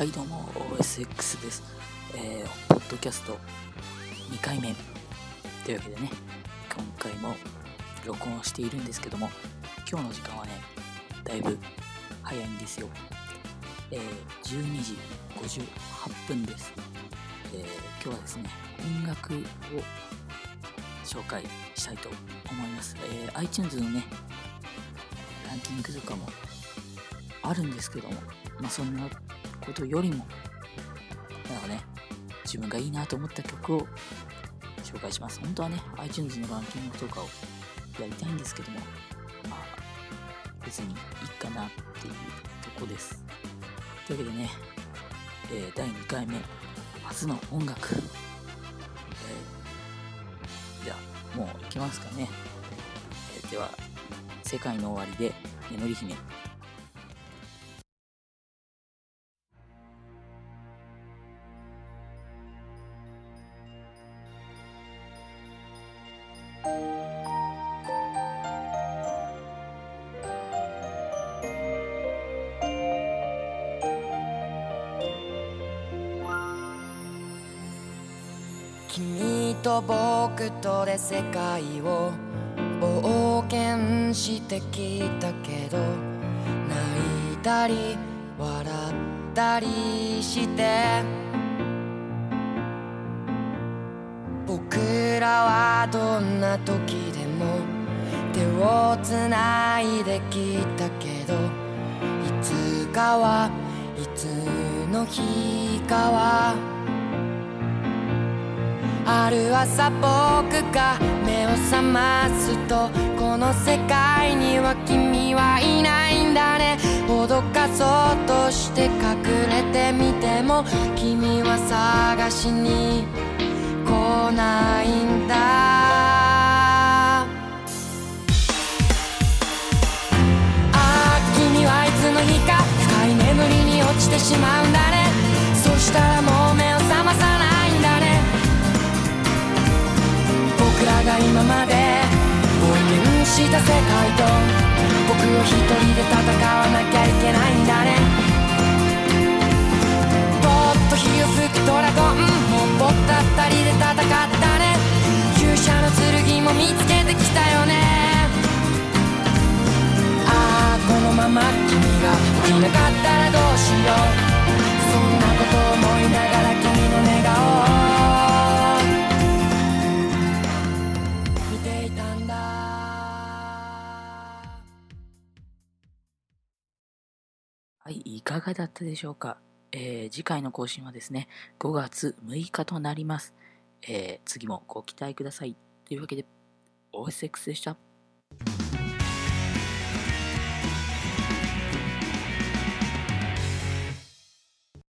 はいどうも OSX です、えー、ポッドキャスト2回目。というわけでね今回も録音しているんですけども今日の時間はねだいぶ早いんですよ、えー、12時58分です、えー、今日はですね音楽を紹介したいと思います、えー、iTunes のねランキングとかもあるんですけどもまあそんなことよりも、なんかね、自分がいいなと思った曲を紹介します。本当はね、iTunes のランキングとかをやりたいんですけども、まあ、別にいいかなっていうとこです。というわけでね、えー、第2回目、初の音楽。えー、じゃあ、もういきますかね。えー、では、世界の終わりで眠り姫。君と僕とで世界を冒険してきたけど泣いたり笑ったりして僕らはどんな時でも手をつないできたけどいつかはいつの日かはある朝僕が目を覚ますとこの世界には君はいないんだね。脅かそうとして隠れてみても君は探しに来ないんだ。しまうんだね。そしたらもう目を覚まさないんだね。僕らが今まで冒険した世界と僕を一人で戦わなきゃいけないんだね。ぽっと火を吹くドラゴンもう僕た二人で戦ったね。勇者の剣も見つけてきたよね。ああこのまま君が起きなかったはい、いかがだったでしょうか、えー、次回の更新はですね、5月6日となります。えー、次もご期待ください。というわけで、OSX でした。